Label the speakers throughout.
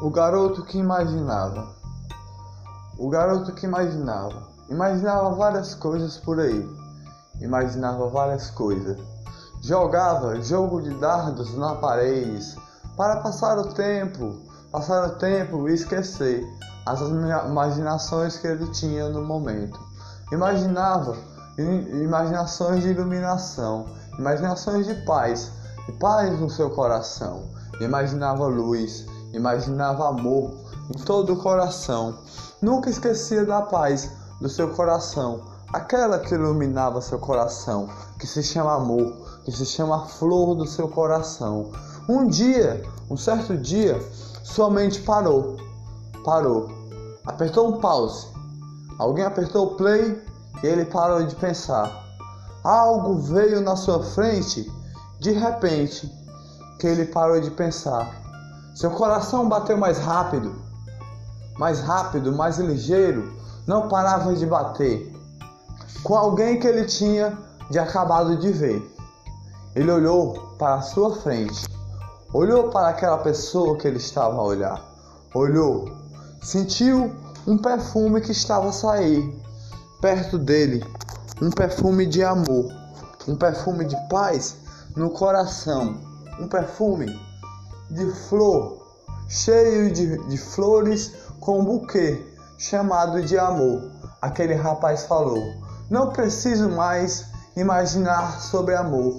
Speaker 1: O garoto que imaginava. O garoto que imaginava. Imaginava várias coisas por aí. Imaginava várias coisas. Jogava jogo de dardos na parede para passar o tempo, passar o tempo e esquecer as imaginações que ele tinha no momento. Imaginava imaginações de iluminação, imaginações de paz, paz no seu coração. Imaginava luz, imaginava amor em todo o coração. Nunca esquecia da paz do seu coração, aquela que iluminava seu coração, que se chama amor, que se chama flor do seu coração. Um dia, um certo dia, sua mente parou. Parou. Apertou um pause. Alguém apertou o play e ele parou de pensar. Algo veio na sua frente de repente que ele parou de pensar. Seu coração bateu mais rápido, mais rápido, mais ligeiro, não parava de bater. Com alguém que ele tinha de acabado de ver. Ele olhou para a sua frente, olhou para aquela pessoa que ele estava a olhar, olhou, sentiu um perfume que estava a sair perto dele, um perfume de amor, um perfume de paz no coração, um perfume de flor, cheio de, de flores com um buquê chamado de amor. Aquele rapaz falou: Não preciso mais imaginar sobre amor,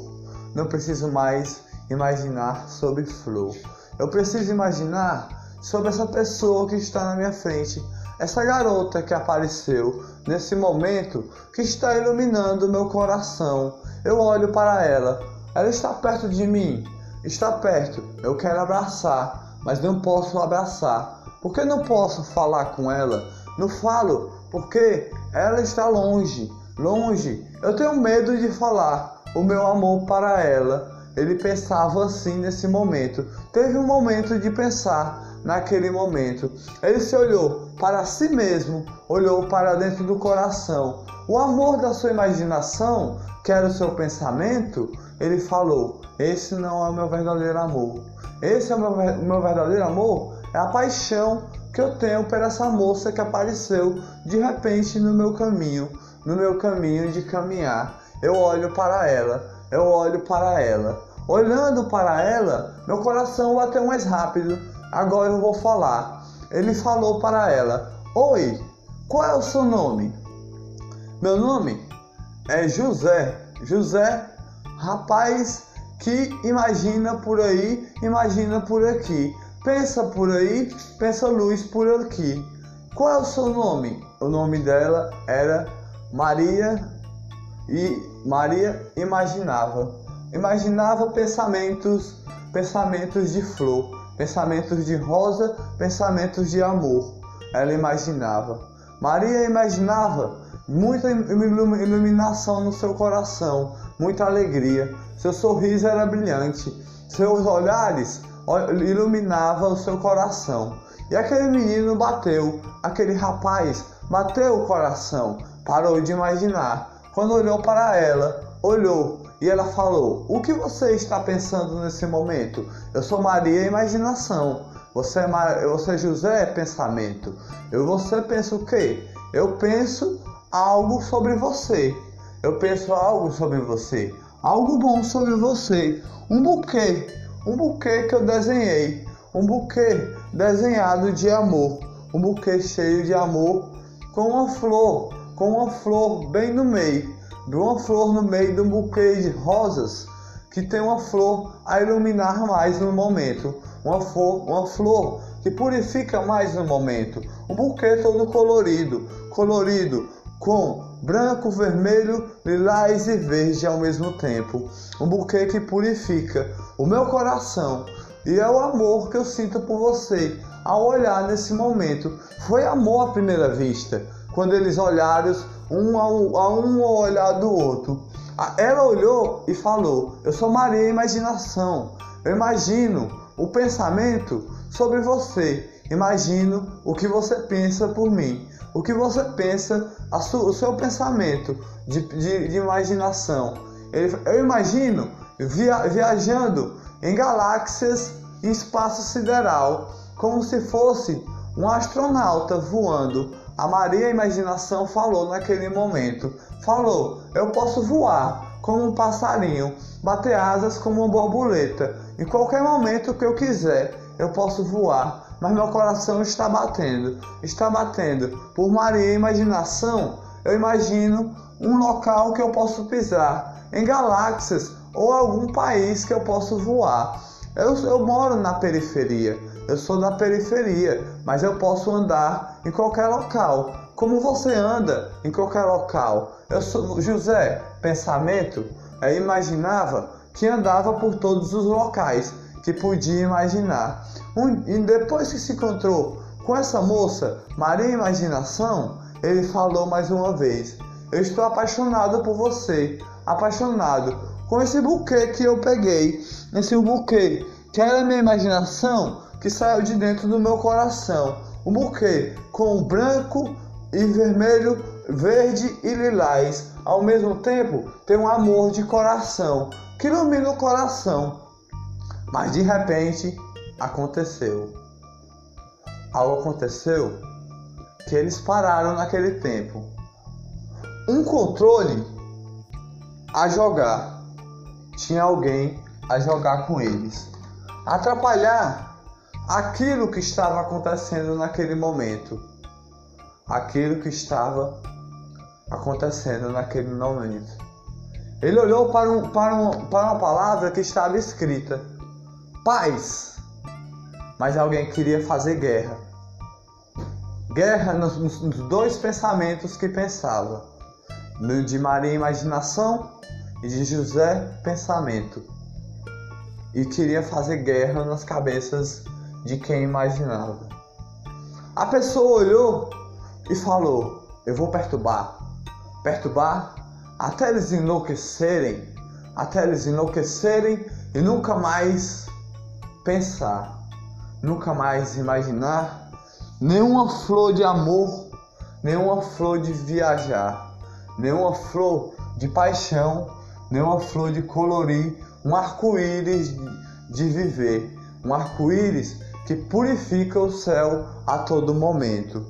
Speaker 1: não preciso mais imaginar sobre flor. Eu preciso imaginar sobre essa pessoa que está na minha frente, essa garota que apareceu nesse momento que está iluminando meu coração. Eu olho para ela, ela está perto de mim, está perto. Eu quero abraçar, mas não posso abraçar. Por que não posso falar com ela? Não falo, porque ela está longe, longe. Eu tenho medo de falar o meu amor para ela. Ele pensava assim nesse momento. Teve um momento de pensar naquele momento. Ele se olhou para si mesmo, olhou para dentro do coração. O amor da sua imaginação, que era o seu pensamento, ele falou: Esse não é o meu verdadeiro amor. Esse é o meu, meu verdadeiro amor, é a paixão que eu tenho por essa moça que apareceu de repente no meu caminho, no meu caminho de caminhar. Eu olho para ela, eu olho para ela. Olhando para ela, meu coração bateu mais rápido. Agora eu vou falar. Ele falou para ela: Oi, qual é o seu nome? Meu nome é José. José, rapaz que imagina por aí, imagina por aqui. Pensa por aí, pensa luz por aqui. Qual é o seu nome? O nome dela era Maria e Maria imaginava. Imaginava pensamentos, pensamentos de flor pensamentos de rosa, pensamentos de amor. Ela imaginava. Maria imaginava muita iluminação no seu coração, muita alegria. Seu sorriso era brilhante, seus olhares iluminavam o seu coração. E aquele menino bateu, aquele rapaz bateu o coração, parou de imaginar. Quando olhou para ela, olhou e ela falou: O que você está pensando nesse momento? Eu sou Maria Imaginação. Você é, Mar... você é José Pensamento. Eu você pensa o quê? Eu penso algo sobre você. Eu penso algo sobre você. Algo bom sobre você. Um buquê. Um buquê que eu desenhei. Um buquê desenhado de amor. Um buquê cheio de amor com uma flor. Com uma flor bem no meio de uma flor no meio de um buquê de rosas que tem uma flor a iluminar mais no momento, uma flor, uma flor que purifica mais no momento, um buquê todo colorido, colorido com branco, vermelho, lilás e verde ao mesmo tempo, um buquê que purifica o meu coração e é o amor que eu sinto por você ao olhar nesse momento. Foi amor à primeira vista, quando eles olharam um ao, a um ao olhar do outro. Ela olhou e falou: Eu sou Maria Imaginação. Eu imagino o pensamento sobre você. Imagino o que você pensa por mim. O que você pensa, o seu pensamento de, de, de imaginação. Eu imagino via, viajando em galáxias em espaço sideral. como se fosse um astronauta voando. A Maria Imaginação falou naquele momento: Falou, eu posso voar como um passarinho, bater asas como uma borboleta. Em qualquer momento que eu quiser, eu posso voar, mas meu coração está batendo, está batendo. Por Maria Imaginação, eu imagino um local que eu posso pisar, em galáxias ou algum país que eu posso voar. Eu, eu moro na periferia, eu sou da periferia, mas eu posso andar em qualquer local. Como você anda em qualquer local? Eu sou José, pensamento, eu imaginava que andava por todos os locais que podia imaginar. Um, e depois que se encontrou com essa moça, Maria Imaginação, ele falou mais uma vez: Eu estou apaixonado por você, apaixonado com esse buquê que eu peguei, esse buquê que era minha imaginação que saiu de dentro do meu coração. Um buquê com branco e vermelho, verde e lilás. Ao mesmo tempo, tem um amor de coração que ilumina o coração. Mas de repente aconteceu. Algo aconteceu que eles pararam naquele tempo. Um controle a jogar. Tinha alguém a jogar com eles. Atrapalhar aquilo que estava acontecendo naquele momento. Aquilo que estava acontecendo naquele momento. Ele olhou para, um, para, um, para uma palavra que estava escrita: paz. Mas alguém queria fazer guerra. Guerra nos, nos dois pensamentos que pensava: no de Maria, imaginação, e de José, pensamento. E queria fazer guerra nas cabeças de quem imaginava. A pessoa olhou e falou: Eu vou perturbar. Perturbar até eles enlouquecerem, até eles enlouquecerem e nunca mais pensar, nunca mais imaginar nenhuma flor de amor, nenhuma flor de viajar, nenhuma flor de paixão, nenhuma flor de colorir, um arco-íris de viver, um arco-íris que purifica o céu a todo momento.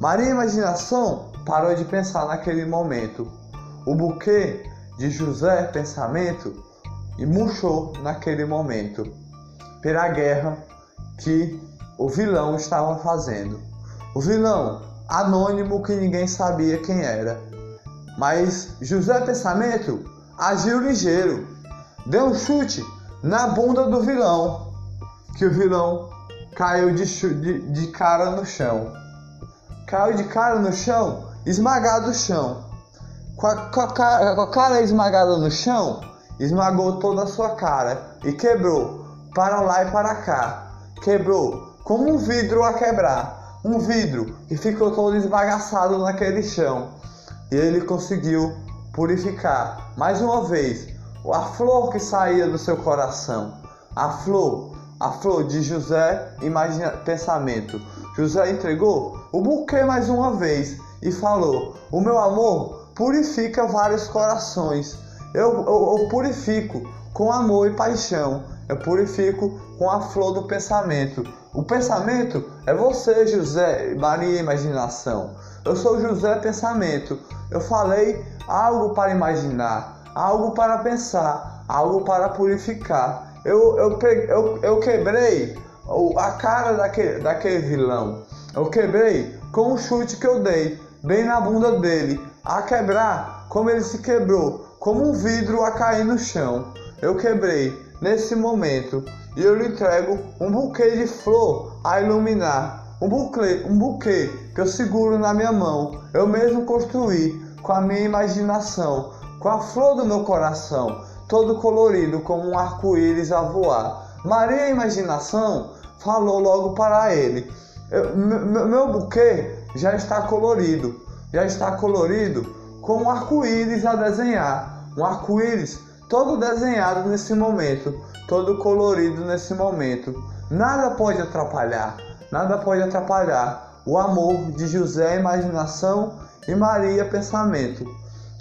Speaker 1: Maria Imaginação parou de pensar naquele momento. O buquê de José Pensamento e murchou naquele momento pela guerra que o vilão estava fazendo. O vilão anônimo que ninguém sabia quem era. Mas José Pensamento agiu ligeiro, deu um chute na bunda do vilão, que o vilão caiu de, de, de cara no chão. Caiu de cara no chão, esmagado no chão. Com a, com, a com a cara esmagada no chão, esmagou toda a sua cara e quebrou para lá e para cá. Quebrou como um vidro a quebrar. Um vidro que ficou todo esbagaçado naquele chão. E ele conseguiu purificar mais uma vez a flor que saía do seu coração. A flor a flor de José imagina pensamento. José entregou o buquê mais uma vez e falou: O meu amor purifica vários corações. Eu, eu, eu purifico com amor e paixão. Eu purifico com a flor do pensamento. O pensamento é você, José, Maria Imaginação. Eu sou José Pensamento. Eu falei algo para imaginar, algo para pensar, algo para purificar eu, eu, eu, eu quebrei a cara daquele, daquele vilão. Eu quebrei com o chute que eu dei, bem na bunda dele. A quebrar, como ele se quebrou, como um vidro a cair no chão. Eu quebrei nesse momento e eu lhe entrego um buquê de flor a iluminar. Um buquê, um buquê que eu seguro na minha mão. Eu mesmo construí com a minha imaginação, com a flor do meu coração todo colorido como um arco-íris a voar. Maria Imaginação falou logo para ele: Meu buquê já está colorido, já está colorido com um arco-íris a desenhar. Um arco-íris todo desenhado nesse momento, todo colorido nesse momento. Nada pode atrapalhar, nada pode atrapalhar o amor de José Imaginação e Maria Pensamento.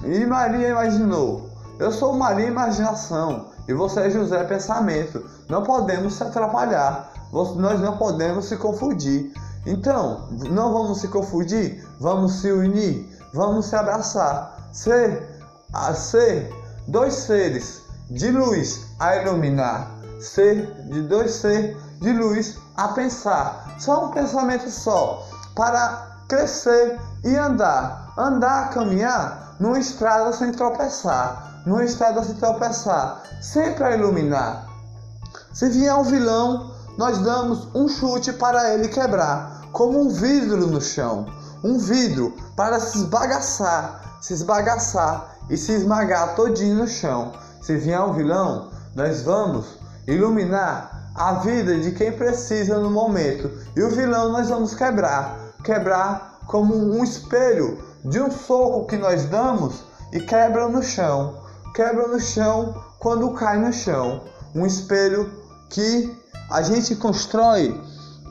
Speaker 1: E Maria imaginou Eu sou Maria Imaginação e você é José Pensamento. Não podemos se atrapalhar, nós não podemos se confundir. Então, não vamos se confundir, vamos se unir, vamos se abraçar, ser, a ser dois seres de luz a iluminar, ser de dois seres de luz a pensar. Só um pensamento só para crescer e andar, andar, caminhar numa estrada sem tropeçar, numa estrada sem tropeçar, sempre a iluminar. Se vier um vilão, nós damos um chute para ele quebrar, como um vidro no chão, um vidro para se esbagaçar, se esbagaçar e se esmagar todinho no chão. Se vier um vilão, nós vamos iluminar a vida de quem precisa no momento. E o vilão nós vamos quebrar, quebrar como um espelho de um soco que nós damos e quebra no chão. Quebra no chão quando cai no chão. Um espelho que a gente constrói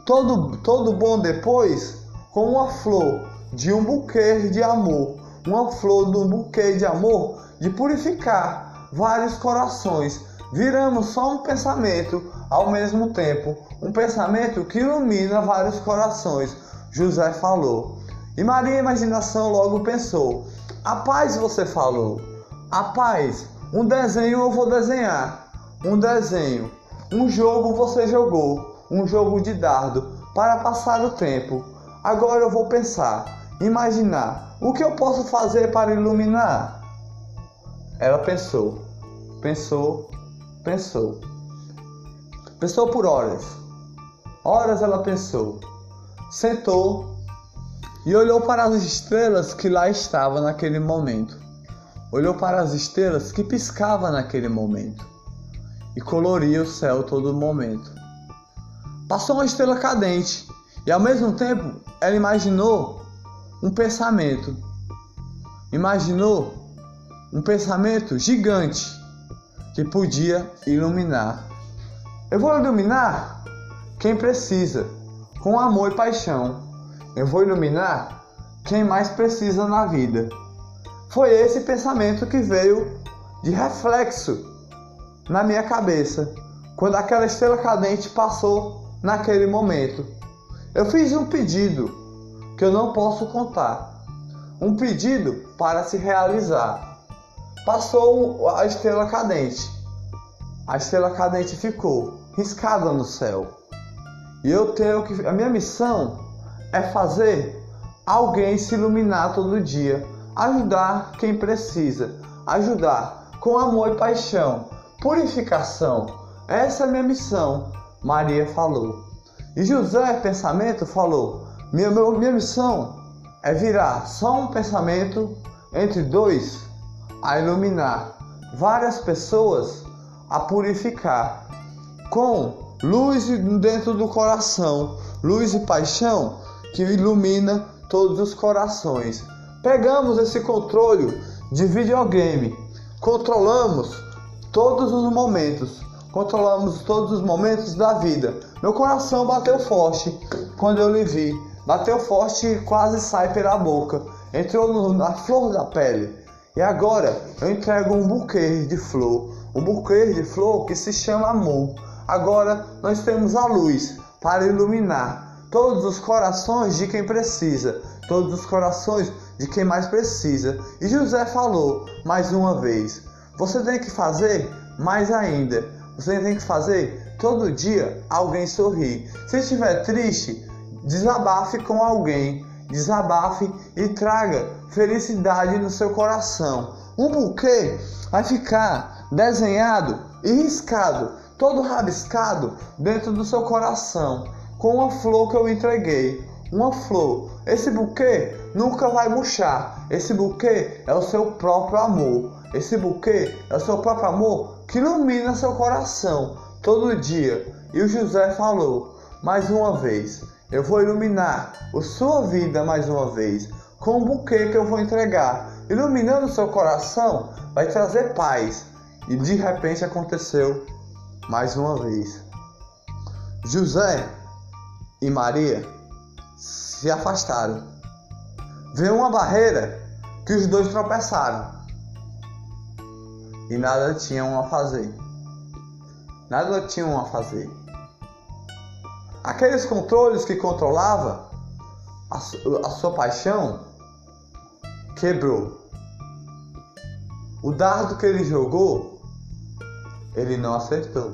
Speaker 1: todo, todo bom depois com uma flor de um buquê de amor. Uma flor um buquê de amor de purificar vários corações. Viramos só um pensamento ao mesmo tempo, um pensamento que ilumina vários corações. José falou. E Maria Imaginação logo pensou: A paz você falou. A paz, um desenho eu vou desenhar. Um desenho. Um jogo você jogou. Um jogo de dardo para passar o tempo. Agora eu vou pensar, imaginar o que eu posso fazer para iluminar. Ela pensou, pensou, pensou. Pensou por horas. Horas ela pensou. Sentou e olhou para as estrelas que lá estavam naquele momento. Olhou para as estrelas que piscavam naquele momento e coloria o céu todo momento. Passou uma estrela cadente e ao mesmo tempo ela imaginou um pensamento. Imaginou um pensamento gigante que podia iluminar eu vou iluminar quem precisa, com amor e paixão. Eu vou iluminar quem mais precisa na vida. Foi esse pensamento que veio de reflexo na minha cabeça quando aquela estrela cadente passou naquele momento. Eu fiz um pedido que eu não posso contar. Um pedido para se realizar. Passou a estrela cadente. A estrela cadente ficou riscada no céu. E eu tenho que. A minha missão é fazer alguém se iluminar todo dia, ajudar quem precisa, ajudar com amor e paixão, purificação. Essa é a minha missão, Maria falou. E José Pensamento falou: minha, minha missão é virar só um pensamento entre dois a iluminar várias pessoas a purificar com luz dentro do coração, luz e paixão que ilumina todos os corações. Pegamos esse controle de videogame, controlamos todos os momentos, controlamos todos os momentos da vida. Meu coração bateu forte quando eu lhe vi, bateu forte e quase sai pela boca, entrou na flor da pele. E agora eu entrego um buquê de flor, um buquê de flor que se chama amor. Agora nós temos a luz para iluminar todos os corações de quem precisa, todos os corações de quem mais precisa. E José falou mais uma vez: você tem que fazer mais ainda. Você tem que fazer todo dia alguém sorrir. Se estiver triste, desabafe com alguém. Desabafe e traga felicidade no seu coração. Um buquê vai ficar desenhado e riscado todo rabiscado dentro do seu coração, com uma flor que eu entreguei. Uma flor. Esse buquê nunca vai murchar. Esse buquê é o seu próprio amor. Esse buquê é o seu próprio amor que ilumina seu coração todo dia. E o José falou mais uma vez: Eu vou iluminar a sua vida mais uma vez com o buquê que eu vou entregar. Iluminando seu coração, vai trazer paz. E de repente aconteceu mais uma vez. José e Maria se afastaram. Veio uma barreira que os dois tropeçaram. e nada tinham a fazer. Nada tinham a fazer. Aqueles controles que controlava a, a sua paixão quebrou. O dardo que ele jogou, ele não acertou.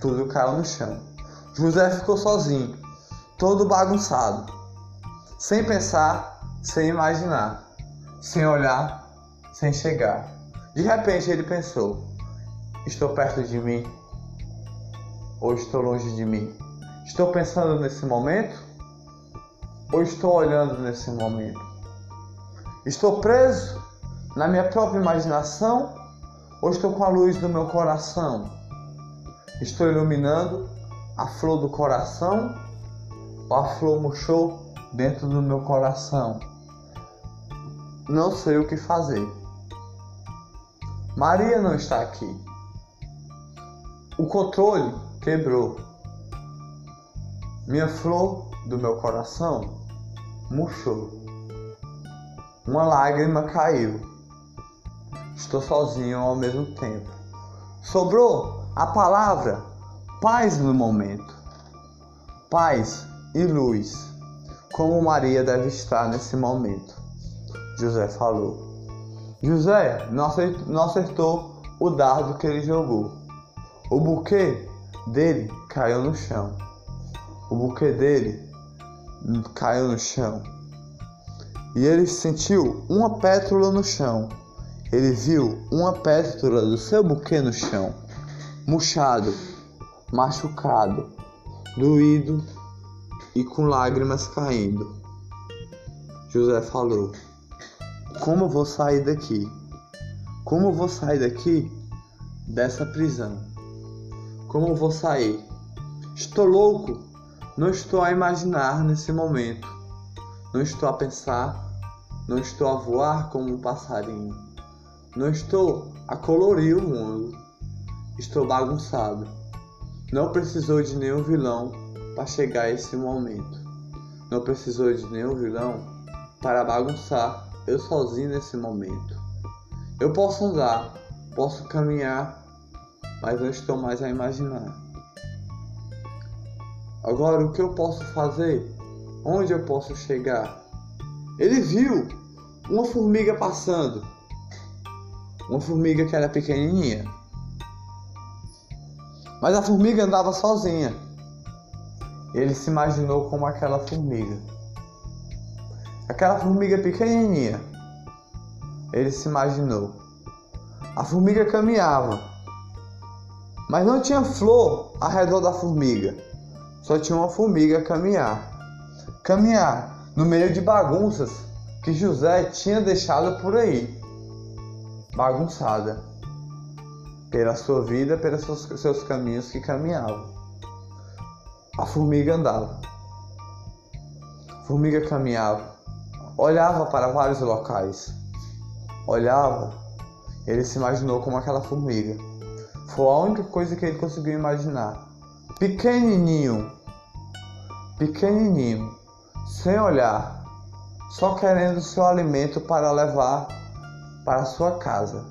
Speaker 1: Tudo caiu no chão. José ficou sozinho, todo bagunçado, sem pensar, sem imaginar, sem olhar, sem chegar. De repente ele pensou: Estou perto de mim ou estou longe de mim? Estou pensando nesse momento ou estou olhando nesse momento? Estou preso na minha própria imaginação ou estou com a luz do meu coração? Estou iluminando a flor do coração ou a flor murchou dentro do meu coração? Não sei o que fazer. Maria não está aqui. O controle quebrou. Minha flor do meu coração murchou. Uma lágrima caiu. Estou sozinho ao mesmo tempo. Sobrou a palavra paz no momento. Paz e luz, como Maria deve estar nesse momento. José falou. José não acertou, não acertou o dardo que ele jogou. O buquê dele caiu no chão. O buquê dele caiu no chão. E ele sentiu uma pétala no chão. Ele viu uma pétala do seu buquê no chão, murchado machucado, doído e com lágrimas caindo. José falou: Como vou sair daqui? Como vou sair daqui dessa prisão? Como vou sair? Estou louco. Não estou a imaginar nesse momento. Não estou a pensar. Não estou a voar como um passarinho. Não estou a colorir o mundo. Estou bagunçado. Não precisou de nenhum vilão para chegar a esse momento. Não precisou de nenhum vilão para bagunçar eu sozinho nesse momento. Eu posso andar, posso caminhar, mas não estou mais a imaginar. Agora, o que eu posso fazer? Onde eu posso chegar? Ele viu uma formiga passando. Uma formiga que era pequenininha. Mas a formiga andava sozinha. Ele se imaginou como aquela formiga. Aquela formiga pequenininha. Ele se imaginou. A formiga caminhava. Mas não tinha flor ao redor da formiga. Só tinha uma formiga a caminhar. Caminhar no meio de bagunças que José tinha deixado por aí. Bagunçada pela sua vida, pelos seus, seus caminhos que caminhava. A formiga andava. A formiga caminhava, olhava para vários locais. Olhava, ele se imaginou como aquela formiga. Foi a única coisa que ele conseguiu imaginar. Pequenininho, pequenininho, sem olhar, só querendo seu alimento para levar para sua casa.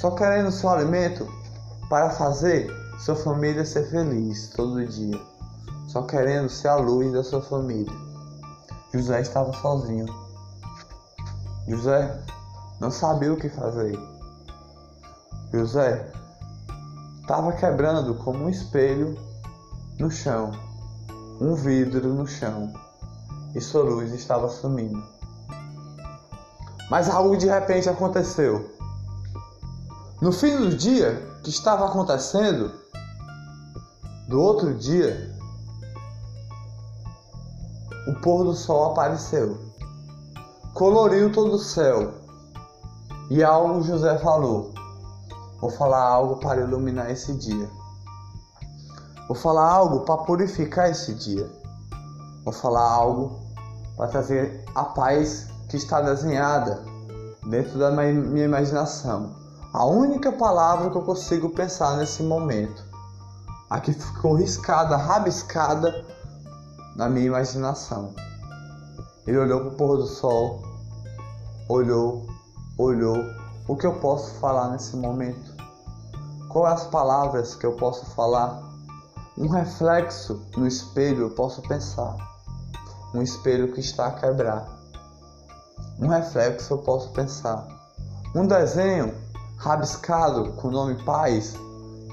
Speaker 1: Só querendo seu alimento para fazer sua família ser feliz todo dia, só querendo ser a luz da sua família. José estava sozinho. José não sabia o que fazer. José estava quebrando como um espelho no chão, um vidro no chão, e sua luz estava sumindo. Mas algo de repente aconteceu. No fim do dia, que estava acontecendo do outro dia, o pôr do sol apareceu, coloriu todo o céu. E algo José falou: Vou falar algo para iluminar esse dia. Vou falar algo para purificar esse dia. Vou falar algo para trazer a paz que está desenhada dentro da minha imaginação a única palavra que eu consigo pensar nesse momento. A que ficou riscada, rabiscada na minha imaginação. Ele olhou para o pôr do sol, olhou, olhou, o que eu posso falar nesse momento? Quais as palavras que eu posso falar? Um reflexo no espelho eu posso pensar. Um espelho que está a quebrar. Um reflexo eu posso pensar. Um desenho rabiscado com o nome paz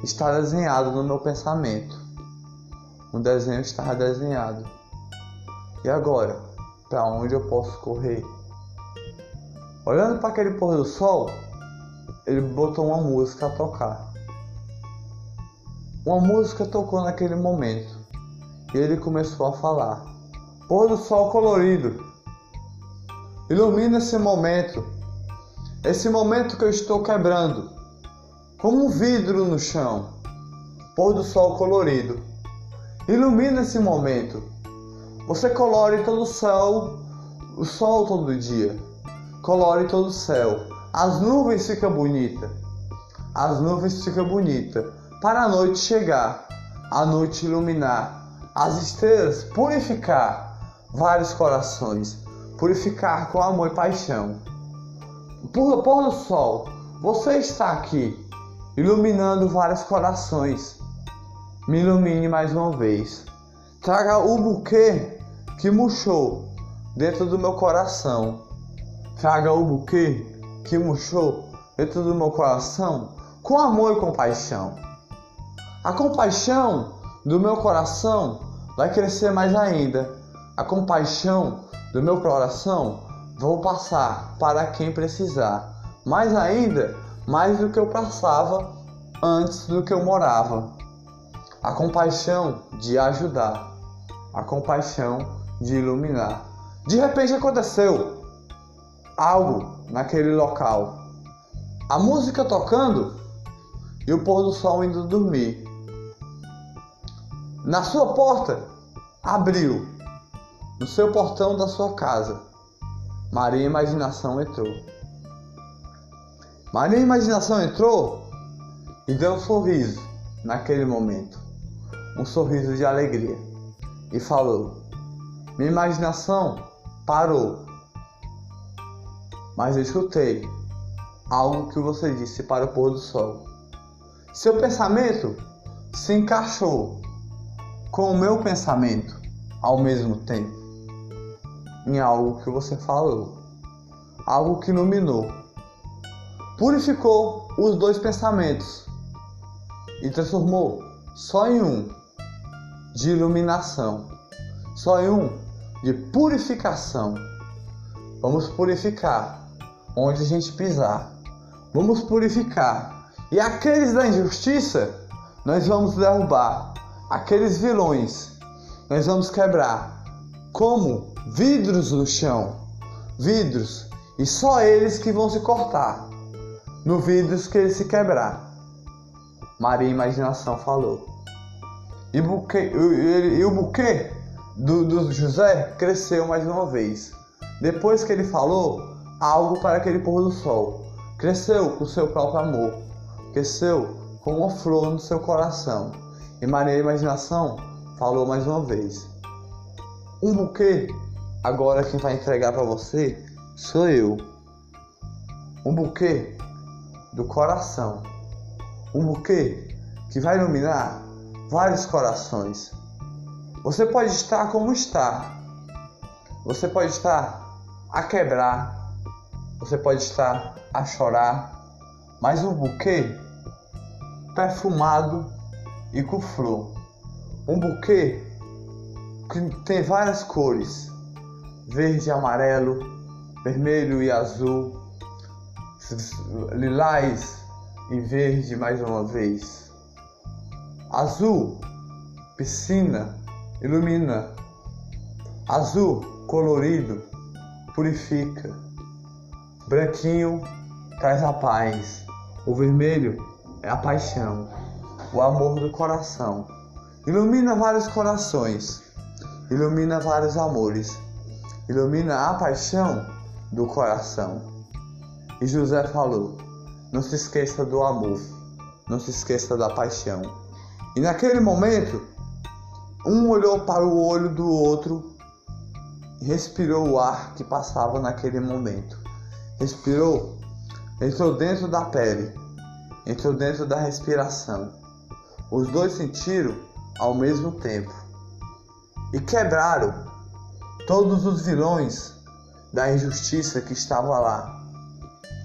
Speaker 1: está desenhado no meu pensamento. Um desenho está desenhado. E agora, para onde eu posso correr? Olhando para aquele pôr do sol, ele botou uma música a tocar. Uma música tocou naquele momento e ele começou a falar: Pôr do sol colorido, ilumina esse momento, esse momento que eu estou quebrando, como um vidro no chão. Pôr do sol colorido, ilumina esse momento. Você colore todo o céu, o sol todo dia, colore todo o céu. As nuvens ficam bonitas, as nuvens ficam bonitas para a noite chegar, a noite iluminar, as estrelas purificar vários corações, purificar com amor e paixão. Por pôr do sol, você está aqui, iluminando vários corações. Me ilumine mais uma vez. Traga o buquê que murchou dentro do meu coração. Traga o buquê que murchou dentro do meu coração com amor e compaixão. A compaixão do meu coração vai crescer mais ainda. A compaixão do meu coração vou passar para quem precisar. Mais ainda, mais do que eu passava antes do que eu morava. A compaixão de ajudar. A compaixão de iluminar. De repente aconteceu algo naquele local. A música tocando e o pôr do sol indo dormir. Na sua porta, abriu. No seu portão da sua casa, Maria Imaginação entrou. Maria Imaginação entrou e deu um sorriso naquele momento, um sorriso de alegria, e falou: Minha imaginação parou, mas eu escutei algo que você disse para o pôr do sol. Seu pensamento se encaixou com o meu pensamento ao mesmo tempo em algo que você falou, algo que iluminou, purificou os dois pensamentos e transformou só em um de iluminação, só em um de purificação. Vamos purificar onde a gente pisar. Vamos purificar. E aqueles da injustiça, nós vamos derrubar aqueles vilões nós vamos quebrar como vidros no chão, vidros, e só eles que vão se cortar no vidros que ele se quebrar. Maria Imaginação falou. E, buquê, e, e o buquê do, do José cresceu mais uma vez. Depois que ele falou algo para aquele pôr do sol, cresceu com seu próprio amor, cresceu com uma flor no seu coração. E Maria Imaginação falou mais uma vez: Um buquê, agora quem vai entregar para você sou eu. Um buquê do coração. Um buquê que vai iluminar vários corações. Você pode estar como está. Você pode estar a quebrar. Você pode estar a chorar. Mas um buquê perfumado e com flor. Um buquê que tem várias cores: verde, amarelo, vermelho e azul, lilás e verde mais uma vez. Azul, piscina, ilumina. Azul, colorido, purifica. Branquinho, traz a paz. O vermelho é a paixão o amor do coração. Ilumina vários corações, ilumina vários amores, ilumina a paixão do coração. E José falou: Não se esqueça do amor, não se esqueça da paixão. E naquele momento, um olhou para o olho do outro respirou o ar que passava naquele momento. Respirou entrou dentro da pele, entrou dentro da respiração. Os dois sentiram ao mesmo tempo e quebraram todos os vilões da injustiça que estava lá.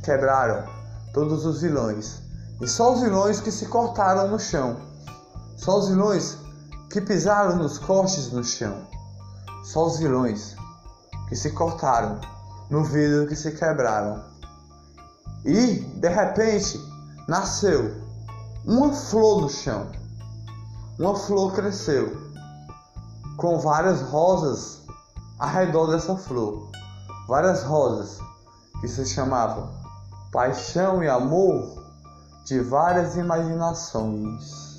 Speaker 1: Quebraram todos os vilões e só os vilões que se cortaram no chão, só os vilões que pisaram nos cortes no chão, só os vilões que se cortaram no vidro que se quebraram. E, de repente, nasceu uma flor no chão. Uma flor cresceu com várias rosas ao redor dessa flor. Várias rosas que se chamavam Paixão e Amor de várias imaginações.